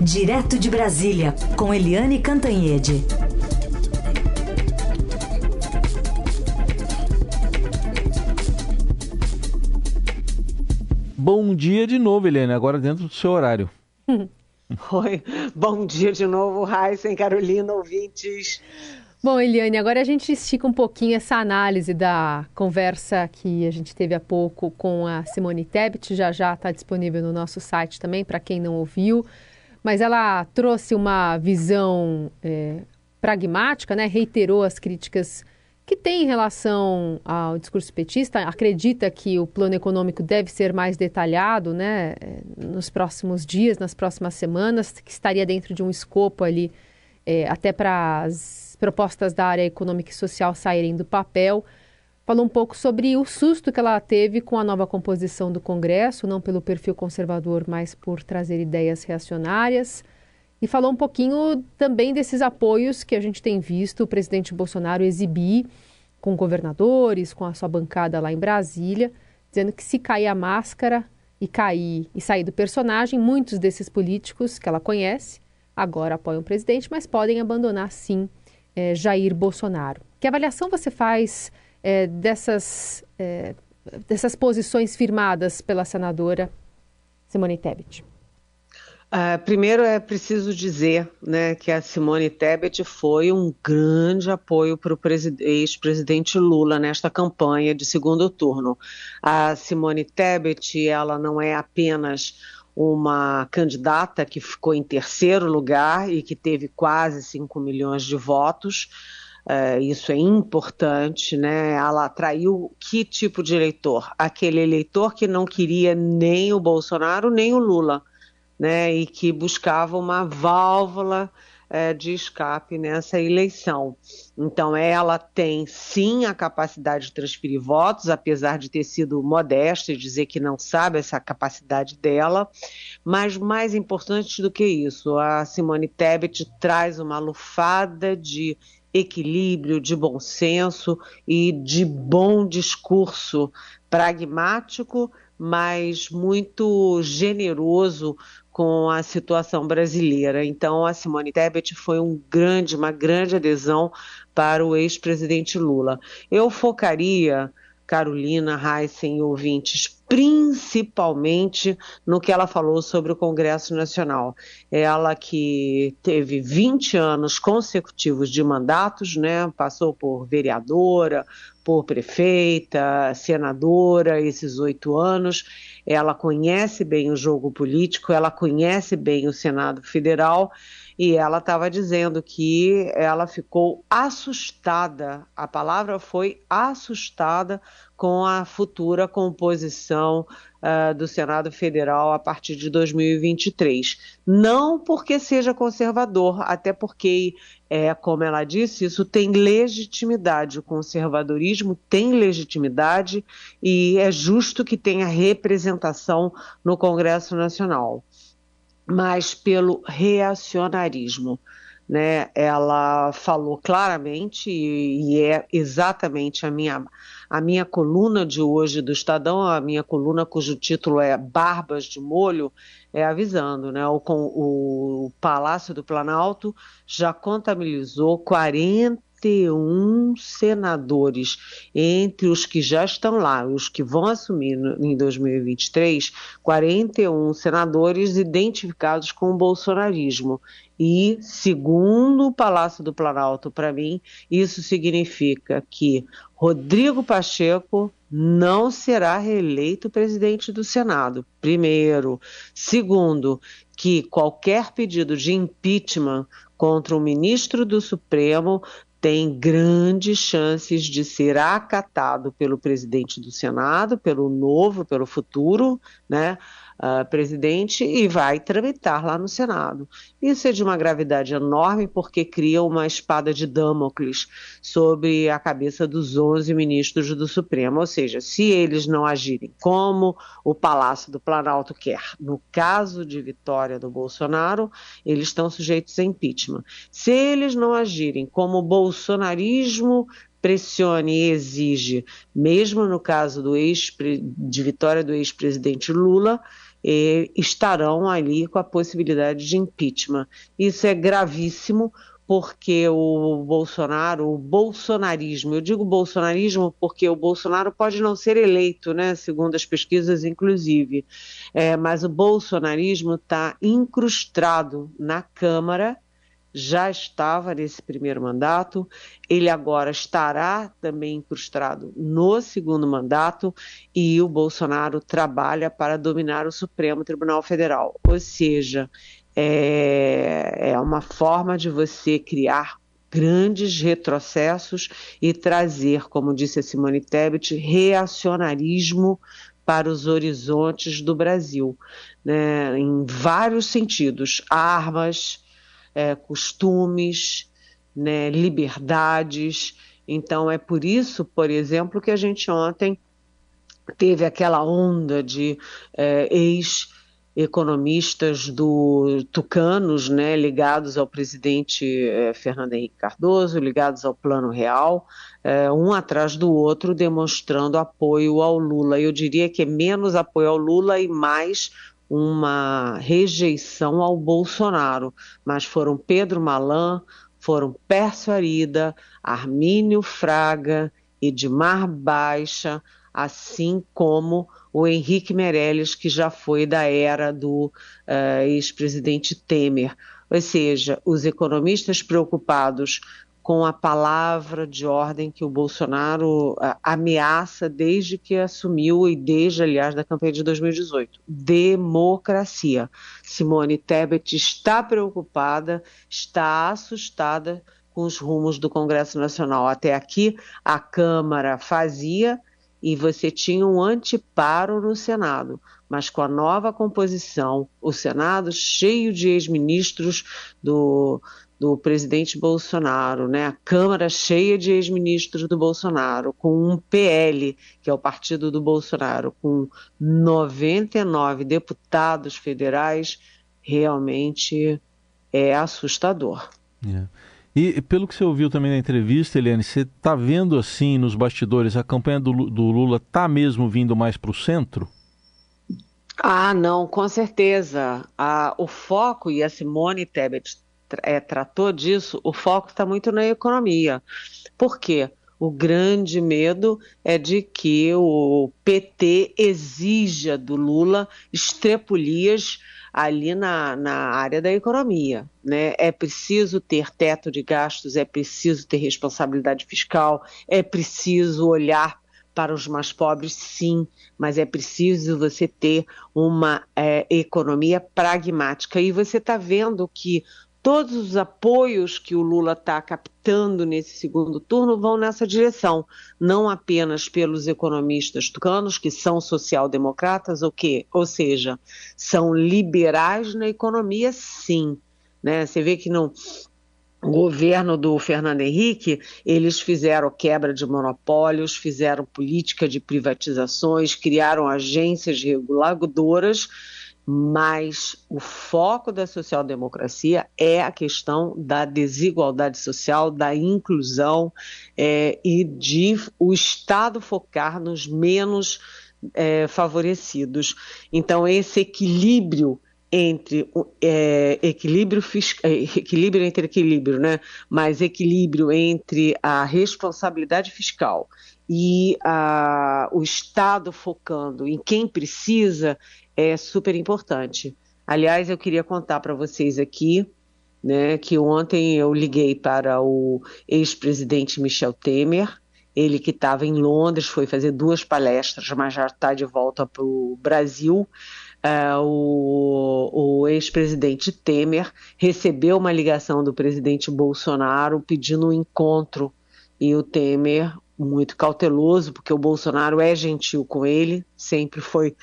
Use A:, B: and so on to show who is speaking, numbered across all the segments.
A: Direto de Brasília, com Eliane Cantanhede.
B: Bom dia de novo, Eliane, agora dentro do seu horário.
C: Oi, bom dia de novo, Raíssa, Carolina, ouvintes.
D: Bom, Eliane, agora a gente estica um pouquinho essa análise da conversa que a gente teve há pouco com a Simone Tebet, já já está disponível no nosso site também, para quem não ouviu, mas ela trouxe uma visão é, pragmática, né? reiterou as críticas que tem em relação ao discurso petista, acredita que o plano econômico deve ser mais detalhado né, nos próximos dias, nas próximas semanas, que estaria dentro de um escopo ali, é, até para as propostas da área econômica e social saírem do papel. Falou um pouco sobre o susto que ela teve com a nova composição do Congresso, não pelo perfil conservador, mas por trazer ideias reacionárias. E falou um pouquinho também desses apoios que a gente tem visto o presidente Bolsonaro exibir com governadores, com a sua bancada lá em Brasília, dizendo que se cair a máscara e cair e sair do personagem, muitos desses políticos que ela conhece agora apoiam o presidente, mas podem abandonar sim é, Jair Bolsonaro. Que avaliação você faz é, dessas, é, dessas posições firmadas pela senadora Simone Tebet?
C: Uh, primeiro é preciso dizer né, que a Simone Tebet foi um grande apoio para o ex-presidente Lula nesta campanha de segundo turno. A Simone Tebet ela não é apenas uma candidata que ficou em terceiro lugar e que teve quase 5 milhões de votos. Uh, isso é importante, né? Ela atraiu que tipo de eleitor? Aquele eleitor que não queria nem o Bolsonaro nem o Lula né, e que buscava uma válvula é, de escape nessa eleição. Então, ela tem sim a capacidade de transferir votos, apesar de ter sido modesta e dizer que não sabe essa capacidade dela. Mas mais importante do que isso, a Simone Tebet traz uma lufada de equilíbrio, de bom senso e de bom discurso pragmático, mas muito generoso com a situação brasileira. Então, a Simone Tebet foi um grande, uma grande adesão para o ex-presidente Lula. Eu focaria, Carolina, Heissen e ouvintes, principalmente no que ela falou sobre o Congresso Nacional. Ela que teve 20 anos consecutivos de mandatos, né? passou por vereadora, por prefeita, senadora, esses oito anos. Ela conhece bem o jogo político, ela conhece bem o Senado Federal e ela estava dizendo que ela ficou assustada, a palavra foi assustada com a futura composição uh, do Senado Federal a partir de 2023. Não porque seja conservador, até porque, é, como ela disse, isso tem legitimidade. O conservadorismo tem legitimidade e é justo que tenha representação no Congresso Nacional. Mas pelo reacionarismo. Né, ela falou claramente, e, é exatamente a minha a minha coluna de hoje do Estadão, a minha coluna cujo título é Barbas de Molho, é avisando, né? O, o Palácio do Planalto já contabilizou 40 41 senadores, entre os que já estão lá, os que vão assumir em 2023, 41 senadores identificados com o bolsonarismo. E, segundo o Palácio do Planalto, para mim, isso significa que Rodrigo Pacheco não será reeleito presidente do Senado. Primeiro. Segundo, que qualquer pedido de impeachment contra o ministro do Supremo tem grandes chances de ser acatado pelo presidente do Senado, pelo novo, pelo futuro, né? Uh, presidente e vai tramitar lá no Senado. Isso é de uma gravidade enorme porque cria uma espada de Damocles sobre a cabeça dos 11 ministros do Supremo. Ou seja, se eles não agirem como o Palácio do Planalto quer, no caso de vitória do Bolsonaro, eles estão sujeitos a impeachment. Se eles não agirem como o bolsonarismo pressione e exige, mesmo no caso do ex de vitória do ex-presidente Lula, estarão ali com a possibilidade de impeachment. Isso é gravíssimo porque o Bolsonaro, o bolsonarismo, eu digo bolsonarismo porque o Bolsonaro pode não ser eleito, né, segundo as pesquisas, inclusive, é, mas o bolsonarismo está incrustado na Câmara, já estava nesse primeiro mandato, ele agora estará também incrustado no segundo mandato e o Bolsonaro trabalha para dominar o Supremo Tribunal Federal, ou seja, é, é uma forma de você criar grandes retrocessos e trazer, como disse a Simone Tebet, reacionarismo para os horizontes do Brasil, né, em vários sentidos, armas, é, costumes, né, liberdades. Então é por isso, por exemplo, que a gente ontem teve aquela onda de é, ex economistas do tucanos, né, ligados ao presidente eh, Fernando Henrique Cardoso, ligados ao Plano Real, eh, um atrás do outro, demonstrando apoio ao Lula. Eu diria que é menos apoio ao Lula e mais uma rejeição ao Bolsonaro, mas foram Pedro Malan, foram Pércio Arida, Armínio Fraga, Edmar Baixa, assim como o Henrique Meirelles, que já foi da era do uh, ex-presidente Temer. Ou seja, os economistas preocupados com a palavra de ordem que o Bolsonaro ameaça desde que assumiu e desde, aliás, da campanha de 2018. Democracia. Simone Tebet está preocupada, está assustada com os rumos do Congresso Nacional. Até aqui, a Câmara fazia e você tinha um anteparo no Senado. Mas com a nova composição, o Senado cheio de ex-ministros do, do presidente Bolsonaro, né? a Câmara cheia de ex-ministros do Bolsonaro, com um PL, que é o partido do Bolsonaro, com 99 deputados federais, realmente é assustador.
B: É. E pelo que você ouviu também na entrevista, Eliane, você está vendo assim nos bastidores, a campanha do, do Lula está mesmo vindo mais para o centro?
C: Ah, não, com certeza. Ah, o foco, e a Simone Tebet é, tratou disso, o foco está muito na economia. Por quê? O grande medo é de que o PT exija do Lula estrepulias ali na, na área da economia. Né? É preciso ter teto de gastos, é preciso ter responsabilidade fiscal, é preciso olhar para os mais pobres, sim, mas é preciso você ter uma é, economia pragmática. E você está vendo que todos os apoios que o Lula está captando nesse segundo turno vão nessa direção, não apenas pelos economistas tucanos, que são social-democratas, ou, que, ou seja, são liberais na economia, sim. Né? Você vê que no governo do Fernando Henrique, eles fizeram quebra de monopólios, fizeram política de privatizações, criaram agências reguladoras mas o foco da social-democracia é a questão da desigualdade social, da inclusão é, e de o Estado focar nos menos é, favorecidos. Então, esse equilíbrio entre é, equilíbrio fiscal, é, equilíbrio entre equilíbrio, né? Mas equilíbrio entre a responsabilidade fiscal e a, o Estado focando em quem precisa é super importante. Aliás, eu queria contar para vocês aqui né, que ontem eu liguei para o ex-presidente Michel Temer, ele que estava em Londres, foi fazer duas palestras, mas já está de volta para o Brasil. Uh, o, o ex-presidente Temer recebeu uma ligação do presidente Bolsonaro pedindo um encontro e o Temer, muito cauteloso, porque o Bolsonaro é gentil com ele, sempre foi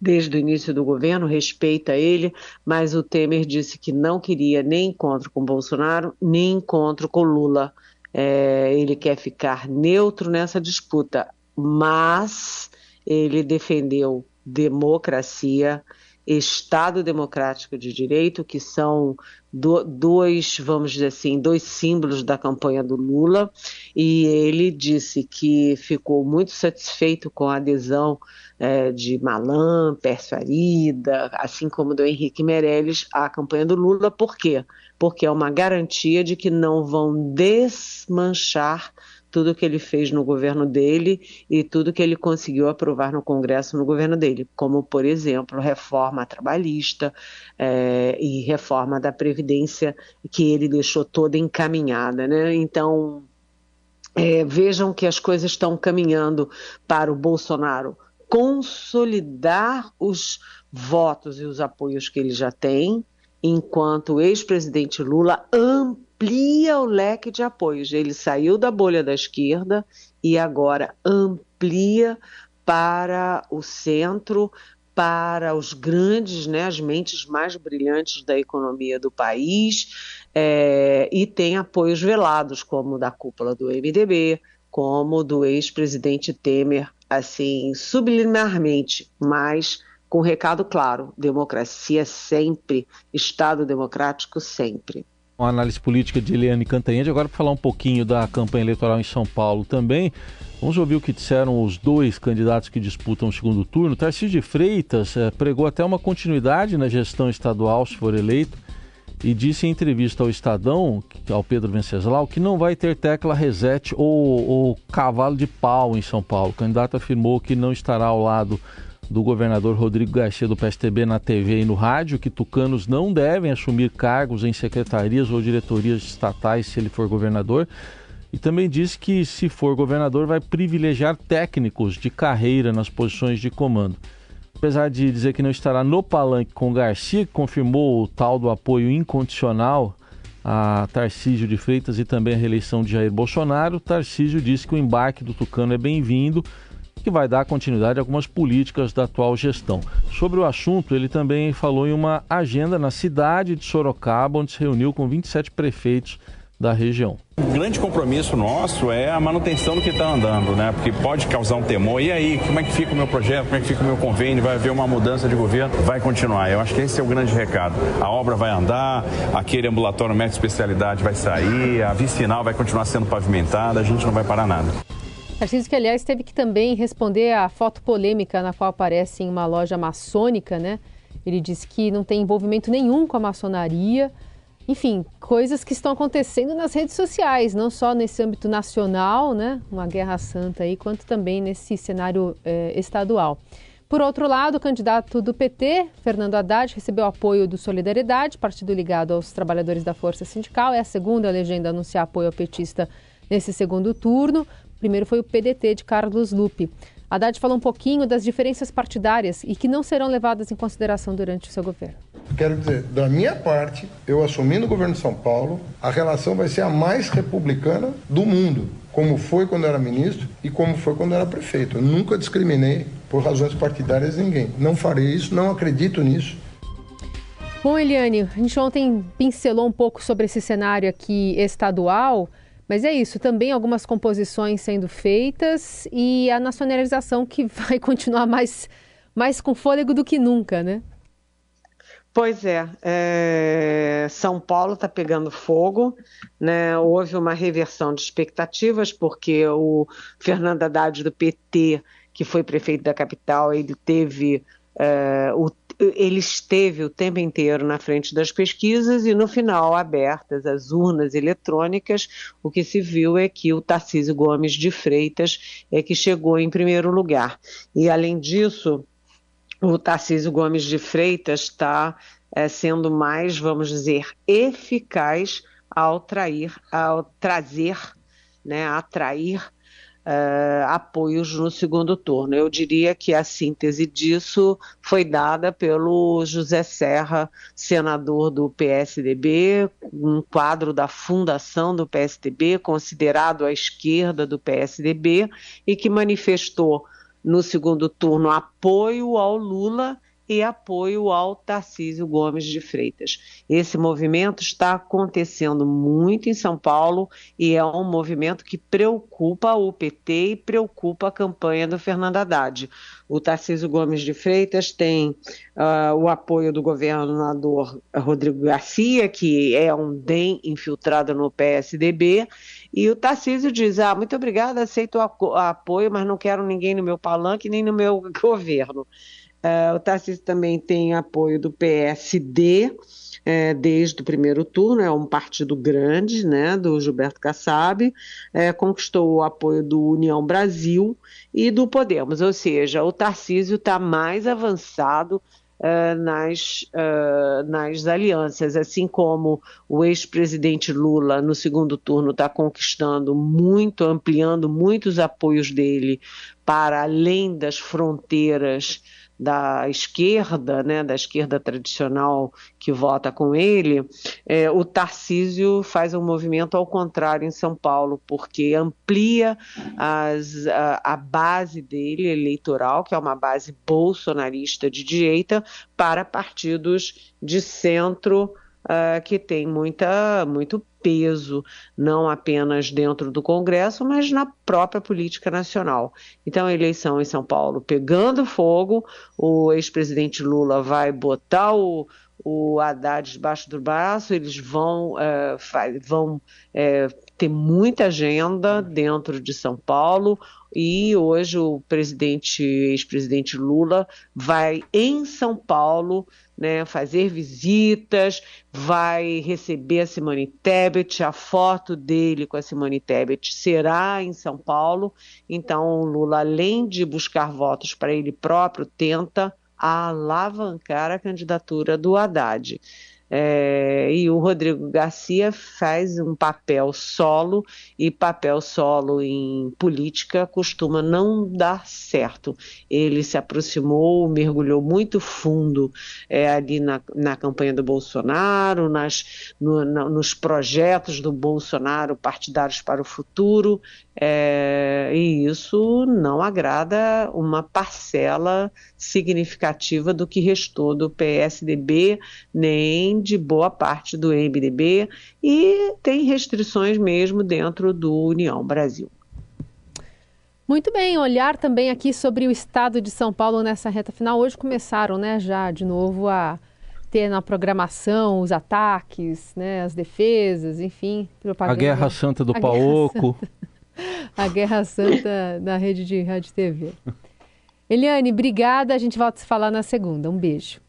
C: desde o início do governo, respeita ele, mas o Temer disse que não queria nem encontro com Bolsonaro, nem encontro com Lula. É, ele quer ficar neutro nessa disputa, mas ele defendeu democracia Estado Democrático de Direito, que são do, dois, vamos dizer assim, dois símbolos da campanha do Lula, e ele disse que ficou muito satisfeito com a adesão é, de Malan, Pércio Arida, assim como do Henrique Meirelles à campanha do Lula. Por quê? Porque é uma garantia de que não vão desmanchar tudo que ele fez no governo dele e tudo que ele conseguiu aprovar no Congresso no governo dele, como, por exemplo, reforma trabalhista é, e reforma da Previdência, que ele deixou toda encaminhada. Né? Então, é, vejam que as coisas estão caminhando para o Bolsonaro consolidar os votos e os apoios que ele já tem, enquanto o ex-presidente Lula amplia o leque de apoios. Ele saiu da bolha da esquerda e agora amplia para o centro, para os grandes, né, as mentes mais brilhantes da economia do país, é, e tem apoios velados, como da cúpula do MDB, como do ex-presidente Temer, assim, subliminarmente, mas com recado claro: democracia sempre, Estado democrático sempre.
B: Uma análise política de Eliane Cantanhede. Agora, para falar um pouquinho da campanha eleitoral em São Paulo também, vamos ouvir o que disseram os dois candidatos que disputam o segundo turno. Tarcísio de Freitas eh, pregou até uma continuidade na gestão estadual, se for eleito, e disse em entrevista ao Estadão, ao Pedro Venceslau, que não vai ter tecla reset ou, ou cavalo de pau em São Paulo. O candidato afirmou que não estará ao lado do governador Rodrigo Garcia do PSTB na TV e no rádio que tucanos não devem assumir cargos em secretarias ou diretorias estatais se ele for governador. E também disse que, se for governador, vai privilegiar técnicos de carreira nas posições de comando. Apesar de dizer que não estará no palanque com Garcia, que confirmou o tal do apoio incondicional a Tarcísio de Freitas e também a reeleição de Jair Bolsonaro, Tarcísio disse que o embarque do Tucano é bem-vindo que vai dar continuidade a algumas políticas da atual gestão. Sobre o assunto, ele também falou em uma agenda na cidade de Sorocaba, onde se reuniu com 27 prefeitos da região.
E: O grande compromisso nosso é a manutenção do que está andando, né? Porque pode causar um temor. E aí, como é que fica o meu projeto? Como é que fica o meu convênio? Vai haver uma mudança de governo? Vai continuar. Eu acho que esse é o grande recado. A obra vai andar, aquele ambulatório médico especialidade vai sair, a vicinal vai continuar sendo pavimentada, a gente não vai parar nada.
D: Tarcísio que, aliás, teve que também responder à foto polêmica na qual aparece em uma loja maçônica, né? Ele disse que não tem envolvimento nenhum com a maçonaria. Enfim, coisas que estão acontecendo nas redes sociais, não só nesse âmbito nacional, né? Uma guerra santa aí, quanto também nesse cenário eh, estadual. Por outro lado, o candidato do PT, Fernando Haddad, recebeu apoio do Solidariedade, partido ligado aos trabalhadores da Força Sindical. É a segunda legenda a anunciar apoio ao petista nesse segundo turno primeiro foi o PDT de Carlos Lupe. Haddad falou um pouquinho das diferenças partidárias e que não serão levadas em consideração durante o seu governo.
F: Quero dizer, da minha parte, eu assumindo o governo de São Paulo, a relação vai ser a mais republicana do mundo, como foi quando era ministro e como foi quando era prefeito. Eu nunca discriminei por razões partidárias ninguém. Não farei isso, não acredito nisso.
D: Bom, Eliane, a gente ontem pincelou um pouco sobre esse cenário aqui estadual. Mas é isso, também algumas composições sendo feitas e a nacionalização que vai continuar mais, mais com fôlego do que nunca, né?
C: Pois é, é São Paulo está pegando fogo, né? houve uma reversão de expectativas, porque o Fernando Haddad do PT, que foi prefeito da capital, ele teve é, o ele esteve o tempo inteiro na frente das pesquisas e no final abertas as urnas eletrônicas, o que se viu é que o Tarcísio Gomes de Freitas é que chegou em primeiro lugar. E além disso, o Tarcísio Gomes de Freitas está é, sendo mais, vamos dizer, eficaz ao trair, ao trazer, né, atrair uh, apoios no segundo turno. Eu diria que a síntese disso foi dada pelo José Serra, senador do PSDB, um quadro da fundação do PSDB, considerado à esquerda do PSDB, e que manifestou no segundo turno apoio ao Lula e apoio ao Tarcísio Gomes de Freitas. Esse movimento está acontecendo muito em São Paulo e é um movimento que preocupa o PT e preocupa a campanha do Fernando Haddad. O Tarcísio Gomes de Freitas tem uh, o apoio do governador Rodrigo Garcia, que é um DEM infiltrado no PSDB, e o Tarcísio diz: Ah, muito obrigada, aceito o apoio, mas não quero ninguém no meu palanque nem no meu governo. Uh, o Tarcísio também tem apoio do PSD é, desde o primeiro turno, é um partido grande, né, do Gilberto Kassab, é, conquistou o apoio do União Brasil e do Podemos, ou seja, o Tarcísio está mais avançado Uh, nas, uh, nas alianças, assim como o ex-presidente Lula no segundo turno está conquistando muito, ampliando muitos apoios dele para além das fronteiras da esquerda, né, da esquerda tradicional que vota com ele, é, o Tarcísio faz um movimento ao contrário em São Paulo, porque amplia as, a, a base dele eleitoral, que é uma base bolsonarista de direita, para partidos de centro uh, que tem muita, muito peso, não apenas dentro do Congresso, mas na própria política nacional. Então, a eleição em São Paulo pegando fogo, o ex-presidente Lula vai botar o, o Haddad debaixo do braço, eles vão, uh, vão uh, ter muita agenda dentro de São Paulo e hoje o presidente, ex-presidente Lula vai em São Paulo né, fazer visitas, vai receber a Simone Tebet, a foto dele com a Simone Tebet será em São Paulo. Então, o Lula, além de buscar votos para ele próprio, tenta alavancar a candidatura do Haddad. É, e o Rodrigo Garcia faz um papel solo, e papel solo em política costuma não dar certo. Ele se aproximou, mergulhou muito fundo é, ali na, na campanha do Bolsonaro, nas, no, na, nos projetos do Bolsonaro partidários para o futuro, é, e isso não agrada uma parcela significativa do que restou do PSDB, nem de boa parte do MDB, e tem restrições mesmo dentro do União Brasil.
D: Muito bem, olhar também aqui sobre o estado de São Paulo nessa reta final. Hoje começaram, né, já de novo a ter na programação os ataques, né, as defesas, enfim,
B: propaganda. A Guerra Santa do a Paoco.
D: a Guerra Santa da rede de rádio e TV. Eliane, obrigada. A gente volta a se falar na segunda. Um beijo.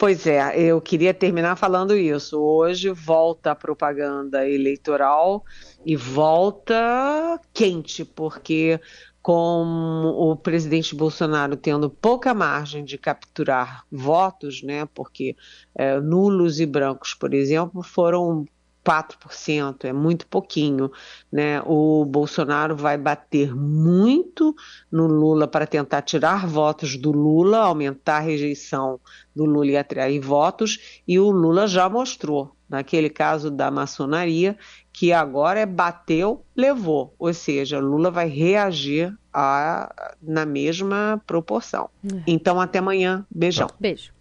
C: Pois é, eu queria terminar falando isso. Hoje volta a propaganda eleitoral e volta quente, porque com o presidente Bolsonaro tendo pouca margem de capturar votos, né? Porque é, nulos e brancos, por exemplo, foram 4%, é muito pouquinho, né? O Bolsonaro vai bater muito no Lula para tentar tirar votos do Lula, aumentar a rejeição do Lula e atrair votos, e o Lula já mostrou, naquele caso da maçonaria, que agora é bateu, levou, ou seja, Lula vai reagir a, na mesma proporção. É. Então, até amanhã. Beijão.
D: Beijo.